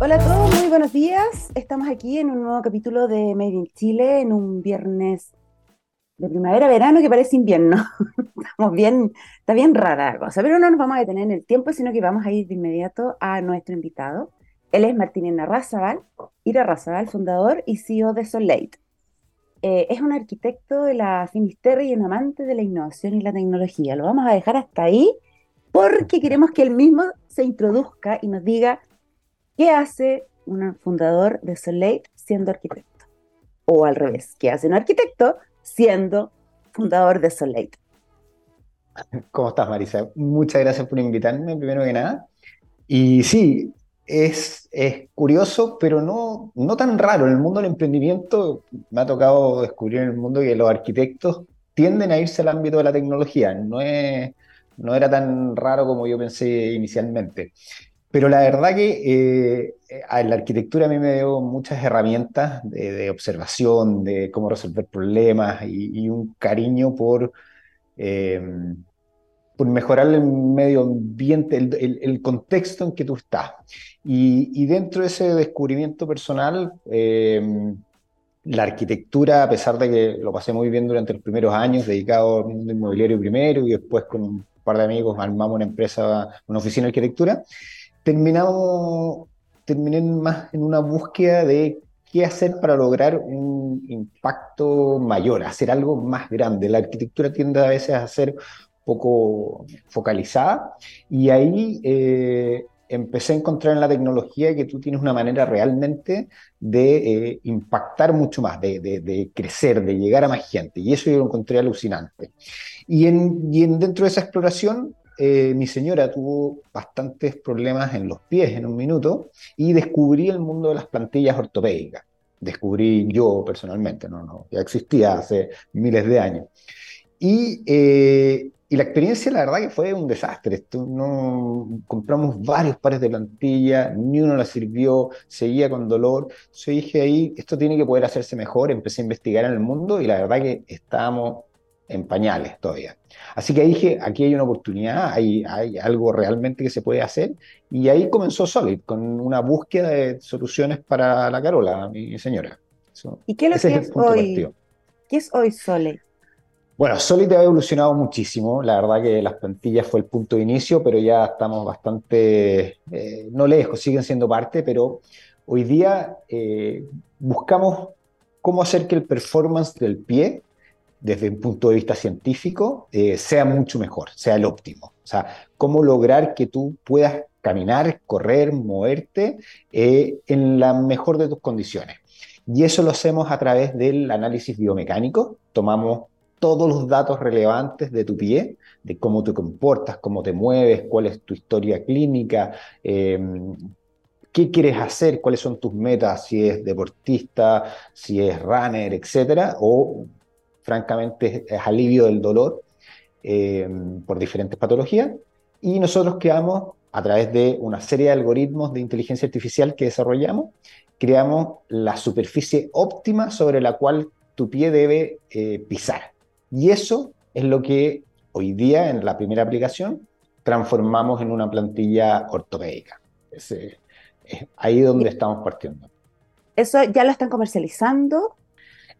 Hola a todos, muy buenos días. Estamos aquí en un nuevo capítulo de Made in Chile, en un viernes de primavera-verano que parece invierno. Estamos bien, está bien rara la cosa, pero no nos vamos a detener en el tiempo, sino que vamos a ir de inmediato a nuestro invitado. Él es Martín Narrazabal, Ira Razabal, fundador y CEO de Solate. Eh, es un arquitecto de la Finisterre y un amante de la innovación y la tecnología. Lo vamos a dejar hasta ahí porque queremos que él mismo se introduzca y nos diga qué hace un fundador de Solate siendo arquitecto. O al revés, qué hace un arquitecto siendo fundador de Solate. ¿Cómo estás, Marisa? Muchas gracias por invitarme, primero que nada. Y sí, es, es curioso, pero no, no tan raro. En el mundo del emprendimiento me ha tocado descubrir en el mundo que los arquitectos tienden a irse al ámbito de la tecnología. No, es, no era tan raro como yo pensé inicialmente. Pero la verdad que eh, la arquitectura a mí me dio muchas herramientas de, observación, de cómo resolver problemas y, un cariño por, eh, por mejorar el medio ambiente, el, contexto en que tú estás. Y, dentro de ese descubrimiento personal, eh, la arquitectura, a pesar de que lo pasé muy bien durante los primeros años, dedicado al mundo inmobiliario primero y después con un par de amigos armamos una empresa, una oficina de arquitectura, terminamos, terminé más en una búsqueda de qué hacer para lograr un impacto mayor, hacer algo más grande. La arquitectura tiende a veces a ser poco focalizada y ahí eh, empecé a encontrar en la tecnología que tú tienes una manera realmente de eh, impactar mucho más, de, crecer, de llegar a más gente. Y eso yo lo encontré alucinante. Y, en, y en, dentro de esa exploración, eh, mi señora tuvo bastantes problemas en los pies en un minuto y descubrí el mundo de las plantillas ortopédicas. Descubrí yo personalmente, no, no, ya existía hace miles de años. Y eh, y la experiencia, la verdad, que fue un desastre. Esto, no, compramos varios pares de plantilla, ni uno la sirvió, seguía con dolor. Yo dije ahí, esto tiene que poder hacerse mejor. Empecé a investigar en el mundo y la verdad que estábamos en pañales todavía. Así que dije, aquí hay una oportunidad, hay, hay algo realmente que se puede hacer. Y ahí comenzó Solid, con una búsqueda de soluciones para la Carola, mi señora. ¿Y qué es lo que es, hoy? ¿Qué es hoy Solid? Bueno, Solid ha evolucionado muchísimo. La verdad que las plantillas fue el punto de inicio, pero ya estamos bastante, eh, no lejos, siguen siendo parte, pero hoy día eh, buscamos cómo hacer que el performance del pie, desde un punto de vista científico, eh, sea mucho mejor, sea el óptimo. O sea, cómo lograr que tú puedas caminar, correr, moverte en la mejor de tus condiciones. Y eso lo hacemos a través del análisis biomecánico. Tomamos todos los datos relevantes de tu pie, de cómo te comportas, cómo te mueves, cuál es tu historia clínica, em, qué quieres hacer, cuáles son tus metas, si es deportista, si es runner, etcétera, o francamente es alivio del dolor em, por diferentes patologías. Y nosotros creamos, a través de una serie de algoritmos de inteligencia artificial que desarrollamos, creamos la superficie óptima sobre la cual tu pie debe eh, pisar. Y eso es lo que hoy día en la primera aplicación transformamos en una plantilla ortopédica. Es, ahí donde estamos partiendo. ¿Eso ya lo están comercializando?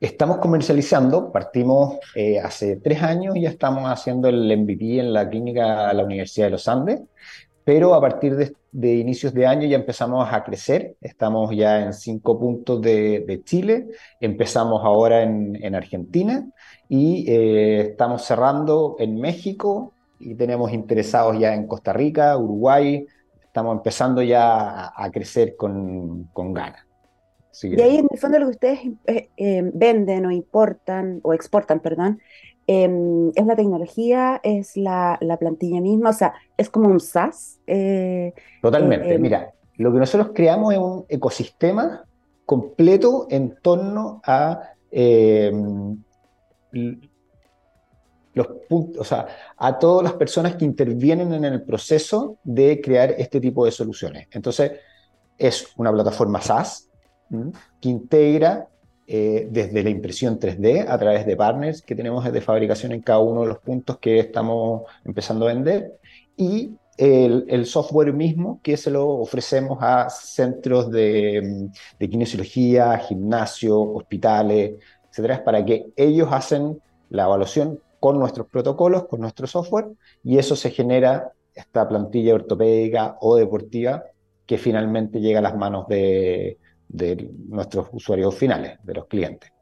Estamos comercializando, partimos eh, hace tres años, ya estamos haciendo el MVP en la clínica de la Universidad de los Andes, pero a partir de, inicios de año ya empezamos a crecer, estamos ya en cinco puntos de, Chile, empezamos ahora en, Argentina y eh, estamos cerrando en México y tenemos interesados ya en Costa Rica, Uruguay, estamos empezando ya a, crecer con, con ganas. Y ahí en el fondo lo que ustedes eh, eh, venden o importan o exportan, perdón, Em, es la tecnología, es la, plantilla misma, o sea, es como un SaaS. Eh, Totalmente, em, mira, lo que nosotros creamos es un ecosistema completo en torno a em, los puntos, o sea, a todas las personas que intervienen en el proceso de crear este tipo de soluciones. Entonces, es una plataforma SaaS que integra eh, desde la impresión 3D a través de partners que tenemos de fabricación en cada uno de los puntos que estamos empezando a vender y el, software mismo que se lo ofrecemos a centros de, de kinesiología, gimnasio, hospitales, etcétera, para que ellos hacen la evaluación con nuestros protocolos, con nuestro software, y eso se genera esta plantilla ortopédica o deportiva que finalmente llega a las manos de, de nuestros usuarios finales, de los clientes.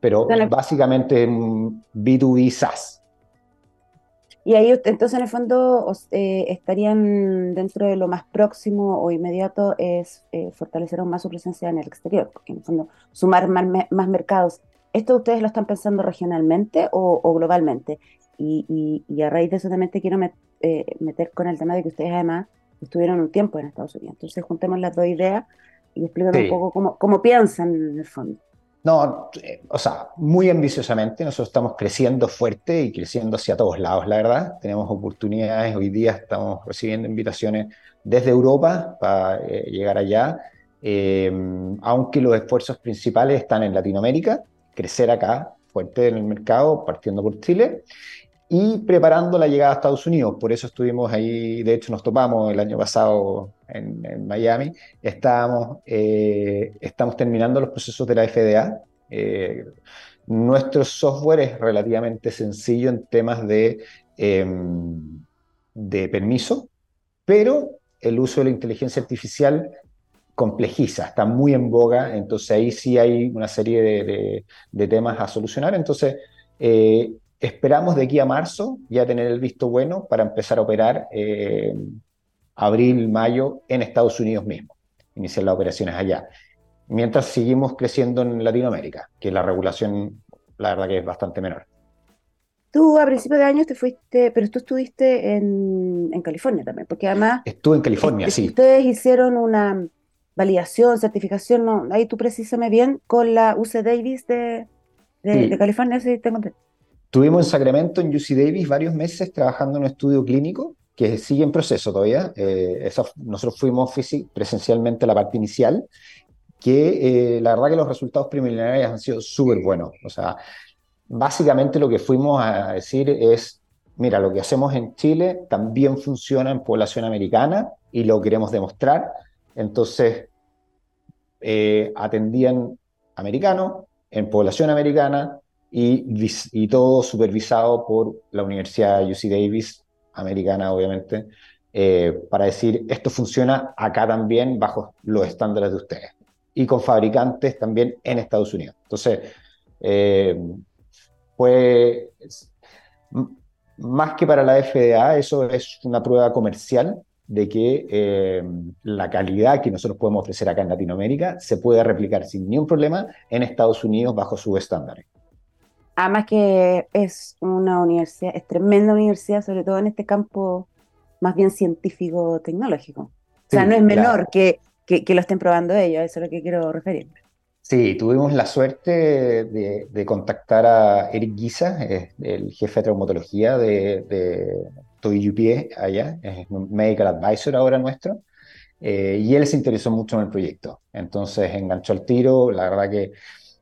Pero básicamente B2B SaaS. Y ahí entonces en el fondo eh, estarían dentro de lo más próximo o inmediato es eh, fortalecer aún más su presencia en el exterior, porque en el fondo sumar más, más mercados. ¿Esto ustedes lo están pensando regionalmente o, globalmente? Y, y, a raíz de eso también te quiero eh, meter con el tema de que ustedes además estuvieron un tiempo en Estados Unidos. Entonces juntemos las dos ideas y explíquenme un poco cómo, cómo piensan en el fondo. No, eh, o sea, muy ambiciosamente, nosotros estamos creciendo fuerte y creciendo hacia todos lados, la verdad. Tenemos oportunidades, hoy día estamos recibiendo invitaciones desde Europa para eh, llegar allá, aunque los esfuerzos principales están en Latinoamérica, crecer acá, fuerte en el mercado, partiendo por Chile, y preparando la llegada a Estados Unidos. Por eso estuvimos ahí, de hecho nos topamos el año pasado en, Miami. Estábamos, eh, estamos terminando los procesos de la FDA. Eh, nuestro software es relativamente sencillo en temas de, em, de permiso, pero el uso de la inteligencia artificial complejiza, está muy en boga, entonces ahí sí hay una serie de, temas a solucionar. Entonces, eh, esperamos de aquí a marzo ya tener el visto bueno para empezar a operar eh, abril, mayo en Estados Unidos mismo, iniciar las operaciones allá. Mientras seguimos creciendo en Latinoamérica, que la regulación, la verdad que es bastante menor. Tú a principios de año te fuiste, pero tú estuviste en, en California también, porque además... Estuve en California, sí. Ustedes hicieron una, validación, certificación, no, ahí tú precisame bien con la UC Davis de, de, California, si tengo Tuvimos en Sacramento, en UC Davis, varios meses trabajando en un estudio clínico que sigue en proceso todavía. Eh, nosotros fuimos presencialmente a la parte inicial, que eh, la verdad que los resultados preliminares han sido súper buenos. O sea, básicamente lo que fuimos a decir es, mira, lo que hacemos en Chile también funciona en población americana y lo queremos demostrar. Entonces, eh, atendían americanos, en población americana, y, todo supervisado por la Universidad UC Davis, americana obviamente, eh, para decir, esto funciona acá también bajo los estándares de ustedes. Y con fabricantes también en Estados Unidos. Entonces, eh, pues, más que para la FDA, eso es una prueba comercial de que eh, la calidad que nosotros podemos ofrecer acá en Latinoamérica se puede replicar sin ningún problema en Estados Unidos bajo sus estándares. Además que es una universidad, es tremenda universidad, sobre todo en este campo más bien científico-tecnológico. O sea, no es menor que, que, lo estén probando ellos, eso es lo que quiero referirme. Sí, tuvimos la suerte de, contactar a Eric Guisa, el jefe de traumatología de, Toy allá, es un medical advisor ahora nuestro, eh, y él se interesó mucho en el proyecto. Entonces enganchó el tiro, la verdad que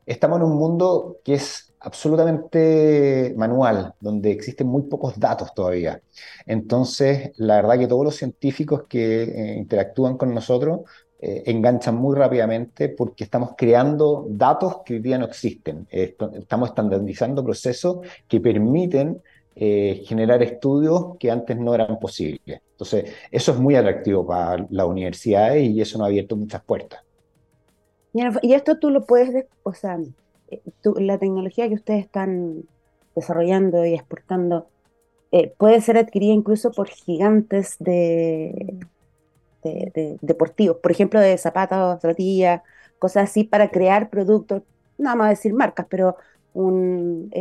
estamos en un mundo que es absolutamente manual, donde existen muy pocos datos todavía. Entonces, la verdad que todos los científicos que eh, interactúan con nosotros eh, enganchan muy rápidamente porque estamos creando datos que hoy día no existen. estamos estandarizando procesos que permiten eh, generar estudios que antes no eran posibles. Entonces, eso es muy atractivo para las universidades y eso nos ha abierto muchas puertas. Y esto tú lo puedes, o sea, eh, la tecnología que ustedes están desarrollando y exportando eh, puede ser adquirida incluso por gigantes de, deportivos, por ejemplo, de zapatos, zapatillas, cosas así, para crear productos, no vamos a decir marcas, pero un,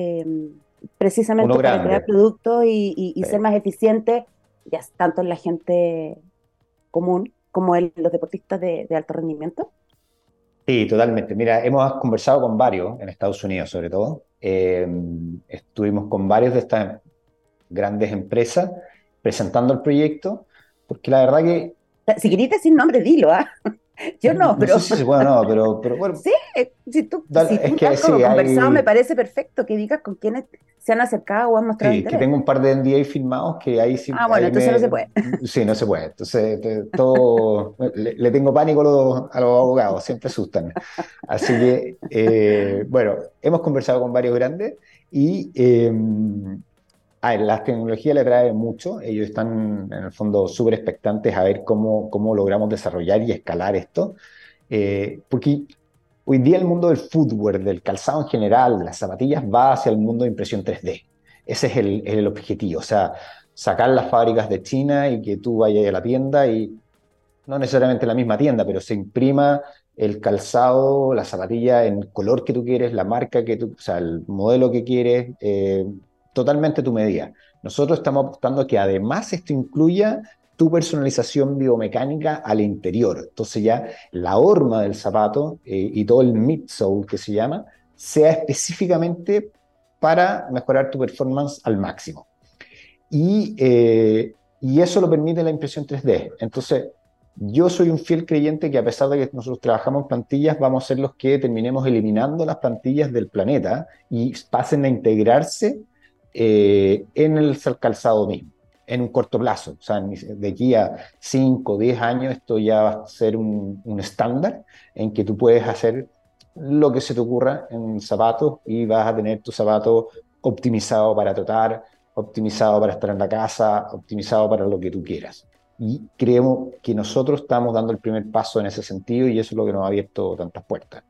precisamente para crear productos y, ser más eficiente, ya tanto en la gente común como en los deportistas de, alto rendimiento? Sí, totalmente. Mira, hemos conversado con varios, en Estados Unidos sobre todo. Eh, estuvimos con varios de estas grandes empresas presentando el proyecto, porque la verdad que... Si querés decir nombre, dilo, ¿ah? Yo no, pero. sí, bueno, no, pero, pero bueno. Sí, si tú, si tú es que, sí, conversado, me parece perfecto que digas con quiénes se han acercado o han mostrado sí, que tengo un par de NDA firmados que ahí sí. Ah, bueno, entonces no se puede. Sí, no se puede. Entonces, todo. le, tengo pánico a los, a los, abogados, siempre asustan. Así que, eh, bueno, hemos conversado con varios grandes y. Eh, a ver, la tecnología le trae mucho, ellos están en el fondo súper expectantes a ver cómo, cómo logramos desarrollar y escalar esto, eh, porque hoy día el mundo del footwear, del calzado en general, las zapatillas, va hacia el mundo de impresión 3D. Ese es el, el objetivo, o sea, sacar las fábricas de China y que tú vayas a la tienda y no necesariamente la misma tienda, pero se imprima el calzado, la zapatilla en color que tú quieres, la marca que tú, o sea, el modelo que quieres, eh, totalmente tu medida. Nosotros estamos apostando que además esto incluya tu personalización biomecánica al interior. Entonces ya la horma del zapato eh, y todo el midsole que se llama sea específicamente para mejorar tu performance al máximo. Y, eh, y eso lo permite la impresión 3D. Entonces, yo soy un fiel creyente que a pesar de que nosotros trabajamos plantillas, vamos a ser los que terminemos eliminando las plantillas del planeta y pasen a integrarse eh, en el calzado mismo, en un corto plazo. O sea, de aquí a 5 o 10 años esto ya va a ser un, estándar en que tú puedes hacer lo que se te ocurra en zapatos y vas a tener tu zapato optimizado para trotar, optimizado para estar en la casa, optimizado para lo que tú quieras. Y creemos que nosotros estamos dando el primer paso en ese sentido y eso es lo que nos ha abierto tantas puertas.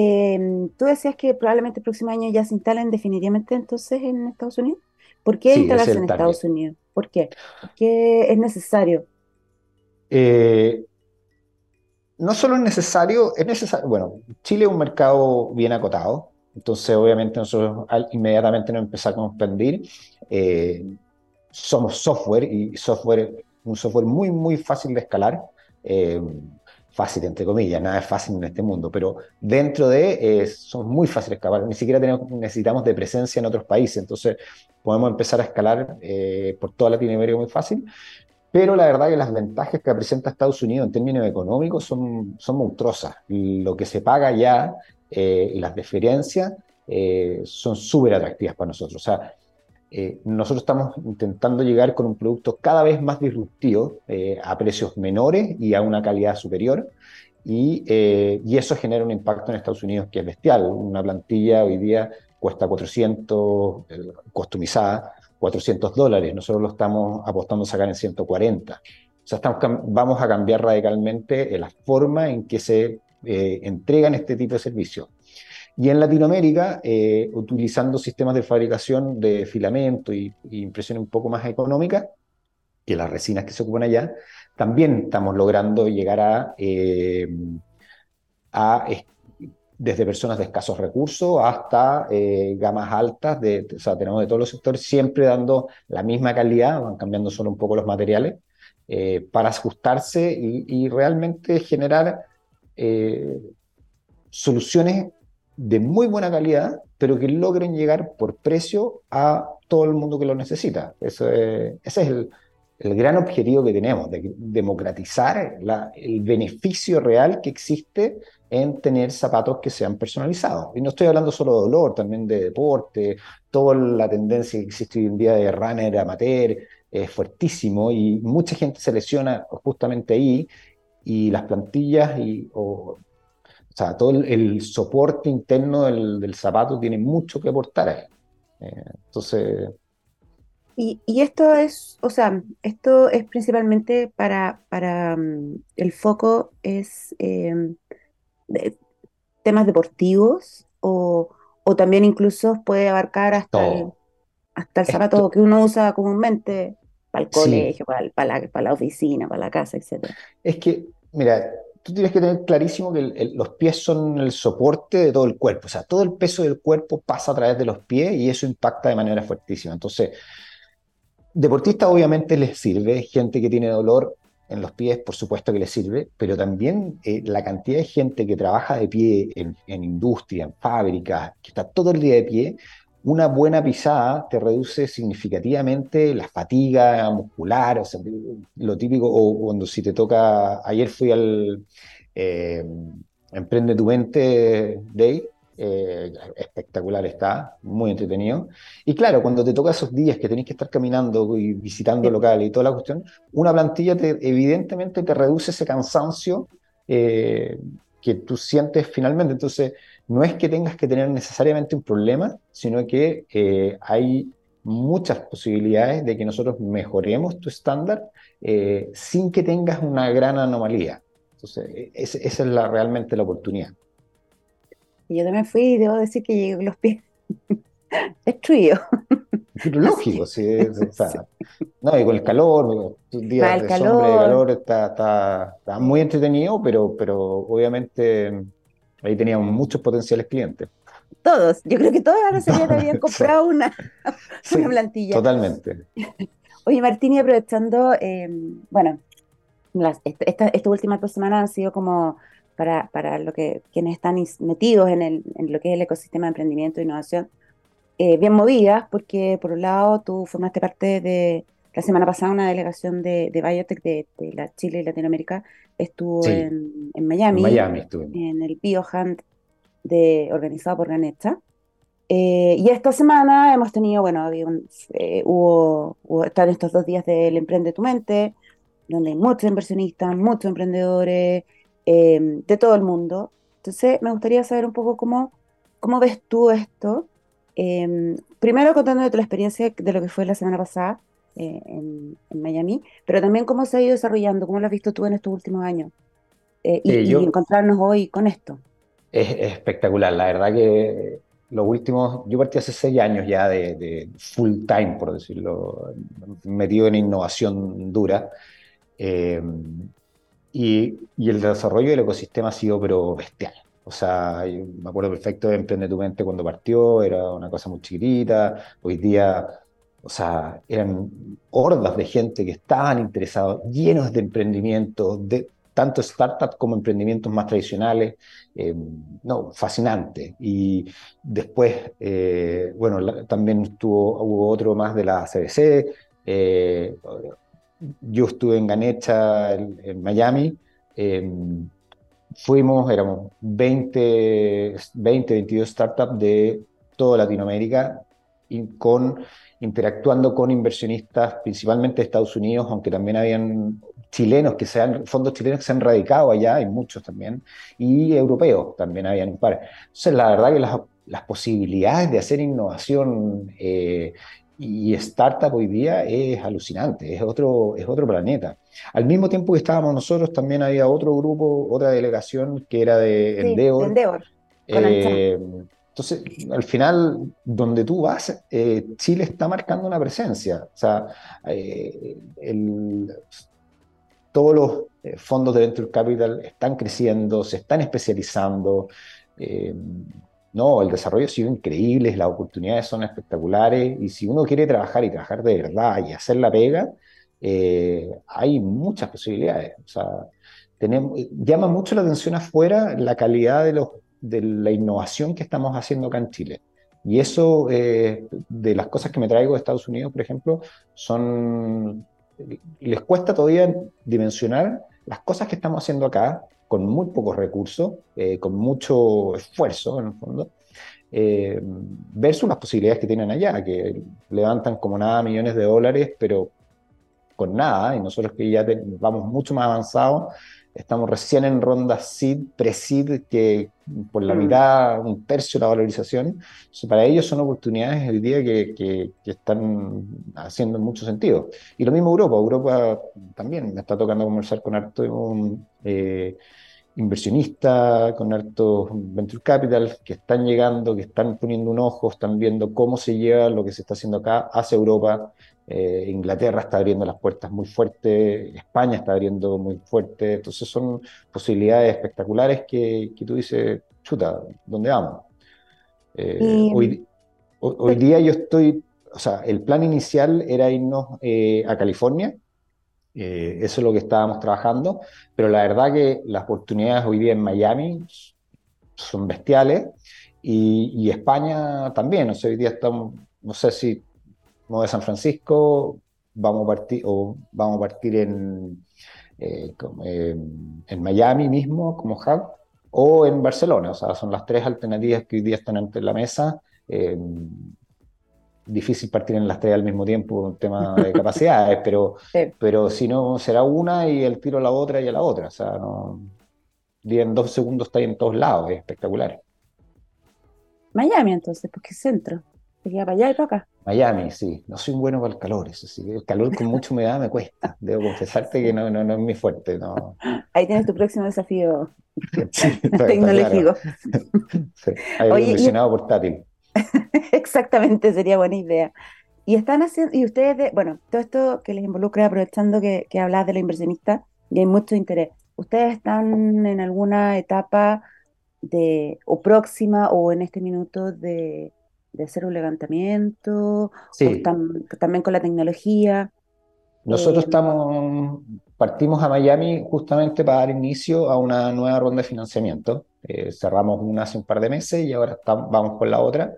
Em, tú decías que probablemente el próximo año ya se instalen definitivamente entonces en Estados Unidos. ¿Por qué instalarse en Estados Unidos? ¿Por qué? ¿Por qué es necesario? Eh, no solo es necesario, es necesario, bueno, Chile es un mercado bien acotado, entonces obviamente nosotros inmediatamente nos empezamos a expandir. Eh, somos software y software, un software muy, muy fácil de escalar. Eh, fácil, entre comillas, nada es fácil en este mundo, pero dentro de eh, son muy fáciles de escalar, ni siquiera tenemos, necesitamos de presencia en otros países, entonces podemos empezar a escalar eh, por toda Latinoamérica muy fácil, pero la verdad que las ventajas que presenta Estados Unidos en términos económicos son, son monstruosas, lo que se paga ya eh, y las diferencias son súper atractivas para nosotros, o sea, eh, nosotros estamos intentando llegar con un producto cada vez más disruptivo, eh, a precios menores y a una calidad superior. Y, eh, y, eso genera un impacto en Estados Unidos que es bestial. Una plantilla hoy día cuesta 400, customizada, 400 dólares. Nosotros lo estamos apostando a sacar en 140. O sea, estamos, vamos a cambiar radicalmente la forma en que se entregan este tipo de servicios. Y en Latinoamérica, eh, utilizando sistemas de fabricación de filamento y, impresión un poco más económica que las resinas que se ocupan allá, también estamos logrando llegar a, eh, desde personas de escasos recursos hasta eh, gamas altas, de, o sea, tenemos de todos los sectores, siempre dando la misma calidad, van cambiando solo un poco los materiales, para ajustarse y, y realmente generar soluciones de muy buena calidad, pero que logren llegar por precio a todo el mundo que lo necesita. Eso ese es el, gran objetivo que tenemos, de democratizar el beneficio real que existe en tener zapatos que sean personalizados. Y no estoy hablando solo de dolor, también de deporte, toda la tendencia que existe hoy en día de runner amateur es fuertísimo y mucha gente se lesiona justamente ahí y las plantillas y, sea, todo el, soporte interno del, zapato tiene mucho que aportar ahí. Eh, entonces... Y, esto es, o sea, esto es principalmente para, para mm, el foco es em, temas deportivos o, también incluso puede abarcar hasta el, hasta el zapato que uno usa comúnmente para el colegio, para, para, la, para la oficina, para la casa, etc. Es que, mira, tú tienes que tener clarísimo que los pies son el soporte de todo el cuerpo. O sea, todo el peso del cuerpo pasa a través de los pies y eso impacta de manera fuertísima. Entonces, deportistas obviamente les sirve, gente que tiene dolor en los pies, por supuesto que les sirve, pero también eh, la cantidad de gente que trabaja de pie en, industria, en fábricas, que está todo el día de pie, una buena pisada te reduce significativamente la fatiga muscular, o sea, lo típico, o cuando si te toca, ayer fui al eh, Emprende tu mente Day, eh, espectacular está, muy entretenido. Y claro, cuando te toca esos días que tenés que estar caminando y visitando locales y toda la cuestión, una plantilla te, evidentemente te reduce ese cansancio eh, que tú sientes finalmente. Entonces, no es que tengas que tener necesariamente un problema, sino que eh, hay muchas posibilidades de que nosotros mejoremos tu estándar eh, sin que tengas una gran anomalía. Entonces, e, esa es la, realmente la oportunidad. Yo también fui y debo decir que llegué con los pies destruidos. Lógico, sí, No, y con el calor, días de calor. sombra de calor está, está, muy entretenido, pero, pero obviamente Ahí teníamos muchos potenciales clientes. Todos, yo creo que todos ahora se habían comprado una, una plantilla. Totalmente. Oye, Martín, y aprovechando, em, bueno, las, esta, estas últimas dos semanas han sido como para, para lo que quienes están metidos en, el, en lo que es el ecosistema de emprendimiento e innovación, eh, bien movidas, porque por un lado tú formaste parte de, la semana pasada una delegación de, de Biotech de, de, la Chile y Latinoamérica estuvo en, en, Miami, Miami en el BioHunt de, organizado por Ganeta. Eh, y esta semana hemos tenido, bueno, había eh, hubo, están estos dos días del Emprende tu Mente, donde hay muchos inversionistas, muchos emprendedores em, de todo el mundo. Entonces, me gustaría saber un poco cómo, cómo ves tú esto. Em, primero contándote la experiencia de lo que fue la semana pasada, eh, en, Miami, pero también cómo se ha ido desarrollando, cómo lo has visto tú en estos últimos años eh, y, encontrarnos hoy con esto. Es, espectacular, la verdad que los últimos, yo partí hace seis años ya de, full time, por decirlo, metido en innovación dura. Eh, y, y, el desarrollo del ecosistema ha sido pero bestial. O sea, me acuerdo perfecto de Emprende tu Mente cuando partió, era una cosa muy chiquitita. Hoy día o sea, eran hordas de gente que estaban interesados, llenos de emprendimientos, de tanto startups como emprendimientos más tradicionales. Eh, no, fascinante. Y después, eh, bueno, también estuvo, hubo otro más de la CBC. Eh, yo estuve en Ganecha, en, Miami. fuimos, éramos 20, 20, 22 startups de toda Latinoamérica con interactuando con inversionistas, principalmente de Estados Unidos, aunque también habían chilenos que sean, fondos chilenos que se han radicado allá, hay muchos también, y europeos también habían un par. Entonces, la verdad que las, las posibilidades de hacer innovación eh, y startup hoy día es alucinante, es otro, es otro planeta. Al mismo tiempo que estábamos nosotros, también había otro grupo, otra delegación que era de Endeavor. Endeavor. Entonces, al final, donde tú vas, eh, Chile está marcando una presencia. O sea, eh, todos los eh, fondos de Venture Capital están creciendo, se están especializando. no, el desarrollo ha sido increíble, las oportunidades son espectaculares y si uno quiere trabajar y trabajar de verdad y hacer la pega, hay muchas posibilidades. O sea, tenemos, llama mucho la atención afuera la calidad de los de la innovación que estamos haciendo acá en Chile. Y eso, eh, de las cosas que me traigo de Estados Unidos, por ejemplo, son, les cuesta todavía dimensionar las cosas que estamos haciendo acá con muy pocos recursos, eh, con mucho esfuerzo en el fondo, eh, versus las posibilidades que tienen allá, que levantan como nada millones de dólares, pero con nada, y nosotros que ya vamos mucho más avanzados, Estamos recién en ronda seed, pre-seed, que por la mm. mitad, un tercio de la valorización. para ellos son oportunidades el día que, que, están haciendo mucho sentido. Y lo mismo Europa. Europa también me está tocando conversar con harto un, eh, inversionista, con harto venture capital, que están llegando, que están poniendo un ojo, están viendo cómo se lleva lo que se está haciendo acá hacia Europa. Eh, Inglaterra está abriendo las puertas muy fuerte, España está abriendo muy fuerte, entonces son posibilidades espectaculares que, que tú dices, chuta, ¿dónde vamos? Eh, hoy, hoy, día yo estoy, o sea, el plan inicial era irnos eh, a California, eso es lo que estábamos trabajando, pero la verdad que las oportunidades hoy día en Miami son bestiales. Y, España también, o sea, hoy día estamos, no sé si no de San Francisco, vamos a partir, o vamos a partir en, eh, en Miami mismo como hub, o en Barcelona, o sea, son las tres alternativas que hoy día están ante la mesa. Eh, difícil partir en las tres al mismo tiempo, un tema de capacidades, pero, pero si no, será una y el tiro a la otra y a la otra. O sea, no, en dos segundos está ahí en todos lados, es espectacular. Miami entonces, porque es centro. Queda para allá y para acá. Miami, sí. No soy bueno para el calor, eso sí. El calor con mucha humedad me cuesta. Debo confesarte que no, no, no es mi fuerte. No. Ahí tienes tu próximo desafío tecnológico. Sí, Oye, mencionado portátil. Exactamente, sería buena idea. Y están haciendo, y ustedes, bueno, todo esto que les involucra, aprovechando que, que hablas de la inversionista, y hay mucho interés. ¿Ustedes están en alguna etapa de, o próxima, o en este minuto de, hacer un levantamiento? Sí. también con la tecnología. Nosotros eh, estamos, partimos a Miami justamente para dar inicio a una nueva ronda de financiamiento. Eh, cerramos una hace un par de meses y ahora vamos con la otra.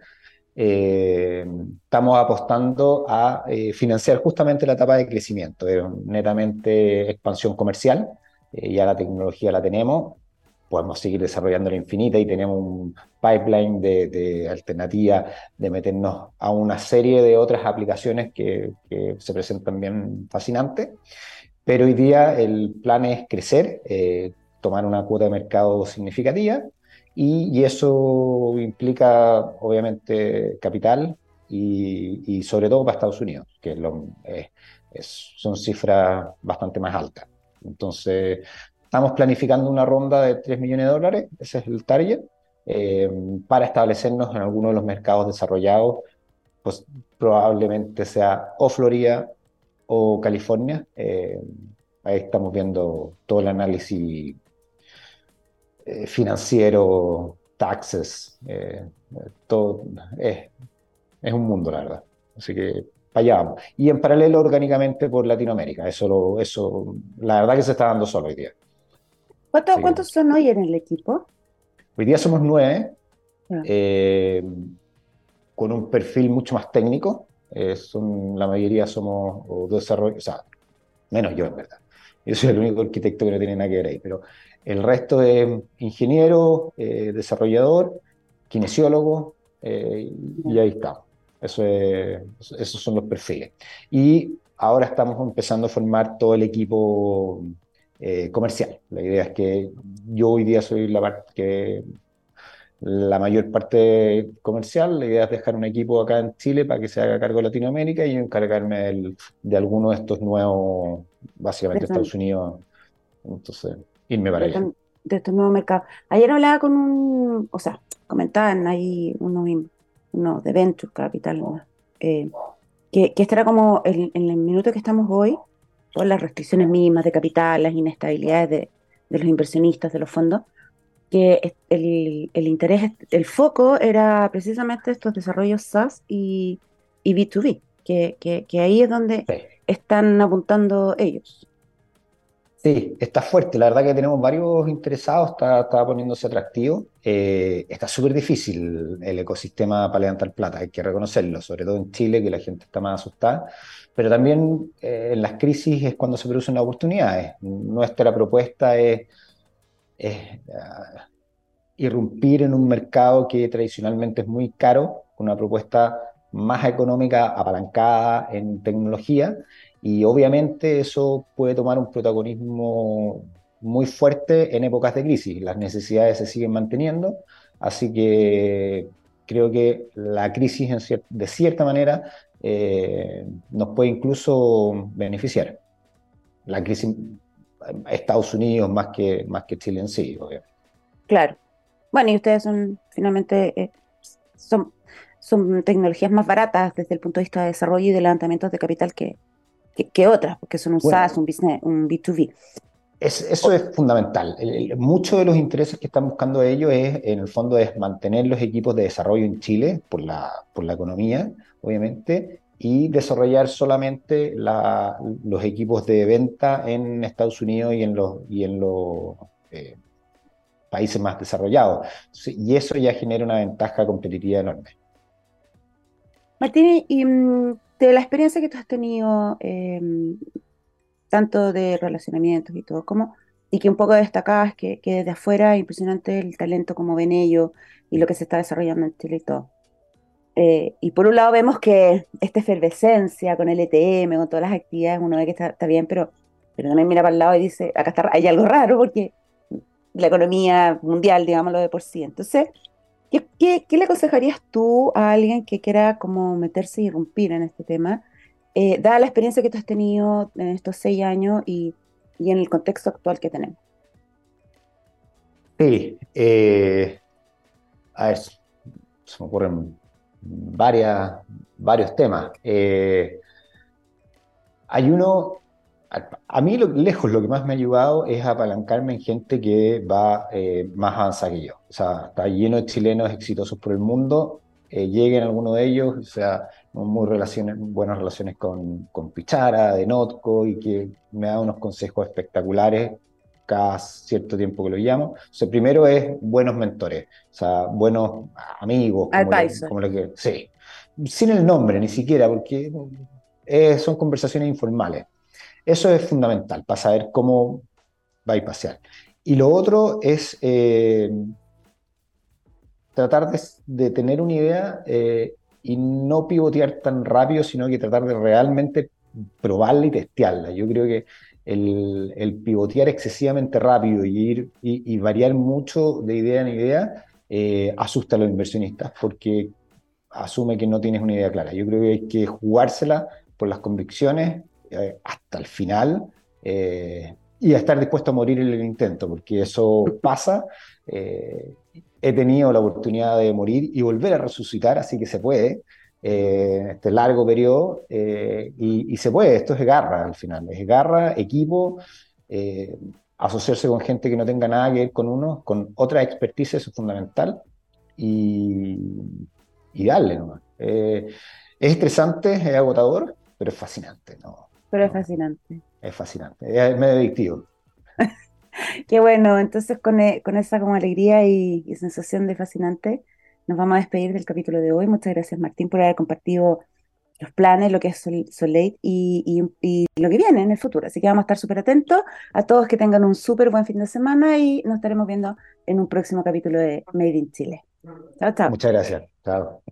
Eh, estamos apostando a eh, financiar justamente la etapa de crecimiento, netamente expansión comercial, ya la tecnología la tenemos, podemos seguir desarrollando la infinita y tenemos un pipeline de, de alternativa de meternos a una serie de otras aplicaciones que, que se presentan bien fascinantes. Pero hoy día el plan es crecer, tomar una cuota de mercado significativa y, eso implica obviamente capital y, sobre todo para Estados Unidos, que son cifras bastante más altas. Entonces, estamos planificando una ronda de 3 millones de dólares, ese es el target, eh, para establecernos en algunos de los mercados desarrollados, pues probablemente sea o Florida o California. Eh, ahí estamos viendo todo el análisis eh, financiero, taxes, todo es, un mundo, la verdad. Así que para allá vamos. Y en paralelo orgánicamente por Latinoamérica. Eso, eso, la verdad que se está dando solo hoy día. ¿Cuántos son hoy en el equipo? Hoy día somos nueve, eh, con un perfil mucho más técnico. son, la mayoría somos desarrollo, o sea, menos yo en verdad. Yo soy el único arquitecto que no tiene nada que ver ahí, pero el resto es ingeniero, eh, desarrollador, kinesiólogo, eh, y ahí está. Eso esos son los perfiles. Y ahora estamos empezando a formar todo el equipo eh, comercial. La idea es que yo hoy día soy la parte que la mayor parte comercial. La idea es dejar un equipo acá en Chile para que se haga cargo de Latinoamérica y encargarme de alguno de estos nuevos, básicamente Estados Unidos. Entonces, irme para allá. De estos nuevos mercados. Ayer hablaba con un, o sea, comentaban ahí unos, uno de Venture Capital, eh, que, que estará como en, el minuto que estamos hoy, por las restricciones mínimas de capital, las inestabilidades de, de los inversionistas, de los fondos, que el, el, interés, el foco era precisamente estos desarrollos SaaS y, y B2B, que, que, que, ahí es donde están apuntando ellos. Sí, está fuerte. La verdad que tenemos varios interesados, está, poniéndose atractivo. Eh, está súper difícil el ecosistema para levantar plata, hay que reconocerlo, sobre todo en Chile, que la gente está más asustada. Pero también eh, en las crisis es cuando se producen las oportunidades. Nuestra propuesta es, es uh, irrumpir en un mercado que tradicionalmente es muy caro, con una propuesta más económica, apalancada en tecnología y obviamente eso puede tomar un protagonismo muy fuerte en épocas de crisis. Las necesidades se siguen manteniendo, así que creo que la crisis de cierta manera eh, nos puede incluso beneficiar. La crisis Estados Unidos más que, más que Chile en sí, obviamente. Claro. Bueno, y ustedes son finalmente eh, son, son tecnologías más baratas desde el punto de vista de desarrollo y de levantamientos de capital que, que, otras, porque son un SaaS, un, business, un B2B. eso es fundamental. Muchos de los intereses que están buscando ellos es, en el fondo, es mantener los equipos de desarrollo en Chile por la, por la economía, obviamente, y desarrollar solamente los equipos de venta en Estados Unidos y en los, y en los, eh, países más desarrollados. Y eso ya genera una ventaja competitiva enorme. Martín, y mm, de la experiencia que tú has tenido, em, tanto de relacionamientos y todo, como, y que un poco destacabas que, que desde afuera impresionante el talento como ven ellos y lo que se está desarrollando en Chile y todo. Eh, y por un lado vemos que esta efervescencia con el ETM, con todas las actividades, uno ve que está, bien, pero, pero también mira para el lado y dice, acá está, hay algo raro porque la economía mundial, digámoslo de por sí. Entonces, ¿qué, le aconsejarías tú a alguien que quiera como meterse y irrumpir en este tema, eh, dada la experiencia que tú has tenido en estos seis años y, y en el contexto actual que tenemos? Sí, eh, a ver, se me ocurren varias, varios temas. Eh, hay uno, a, mí lo, lejos lo que más me ha ayudado es apalancarme en gente que va eh, más avanzada que yo. O sea, está lleno de chilenos exitosos por el mundo. Eh, lleguen alguno de ellos, o sea, muy relaciones, buenas relaciones con, con Pichara, de Notco, y que me da unos consejos espectaculares cada cierto tiempo que lo llamo. O sea, primero es buenos mentores, o sea, buenos amigos. Como, lo, que, sí, sin el nombre ni siquiera, porque eh, son conversaciones informales. Eso es fundamental para saber cómo va a pasear. Y lo otro es eh, tratar de, tener una idea eh, y no pivotear tan rápido, sino que tratar de realmente probarla y testearla. Yo creo que el, pivotear excesivamente rápido y, ir, y, variar mucho de idea en idea eh, asusta a los inversionistas porque asume que no tienes una idea clara. Yo creo que hay que jugársela por las convicciones eh, hasta el final eh, y a estar dispuesto a morir en el intento, porque eso pasa. he tenido la oportunidad de morir y volver a resucitar, así que se puede eh, este largo periodo eh, y, se puede, esto es garra al final, es garra, equipo, eh, asociarse con gente que no tenga nada que ver con uno, con otra expertise, eso es fundamental, y, y darle nomás. es estresante, es agotador, pero es fascinante. ¿no? Pero es fascinante. Es fascinante, es medio adictivo. Qué bueno, entonces con, con esa como alegría y, y sensación de fascinante, nos vamos a despedir del capítulo de hoy. Muchas gracias, Martín, por haber compartido los planes, lo que es Soleil y, y, lo que viene en el futuro. Así que vamos a estar súper atentos a todos que tengan un súper buen fin de semana y nos estaremos viendo en un próximo capítulo de Made in Chile. Chao, chao. Muchas gracias. Chao.